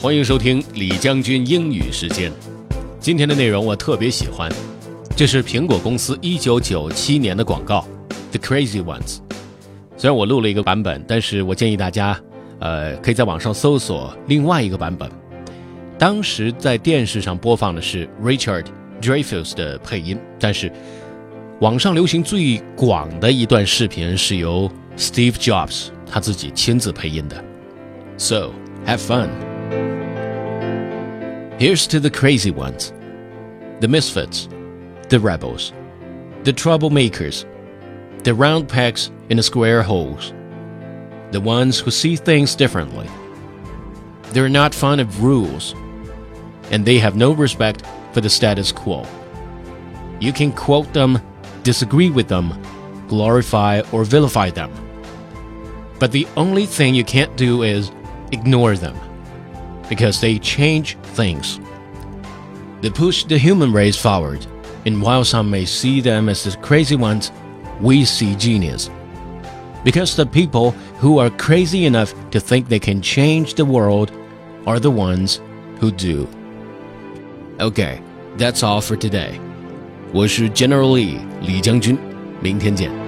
欢迎收听李将军英语时间。今天的内容我特别喜欢，这是苹果公司一九九七年的广告《The Crazy Ones》。虽然我录了一个版本，但是我建议大家，呃，可以在网上搜索另外一个版本。当时在电视上播放的是 Richard Dreyfuss 的配音，但是网上流行最广的一段视频是由 Steve Jobs 他自己亲自配音的。So have fun. Here's to the crazy ones, the misfits, the rebels, the troublemakers, the round pegs in the square holes, the ones who see things differently. They're not fond of rules, and they have no respect for the status quo. You can quote them, disagree with them, glorify or vilify them. But the only thing you can't do is ignore them because they change things. They push the human race forward, and while some may see them as the crazy ones, we see genius. Because the people who are crazy enough to think they can change the world are the ones who do. Okay, that's all for today. 我是 General Lee 李将军，明天见。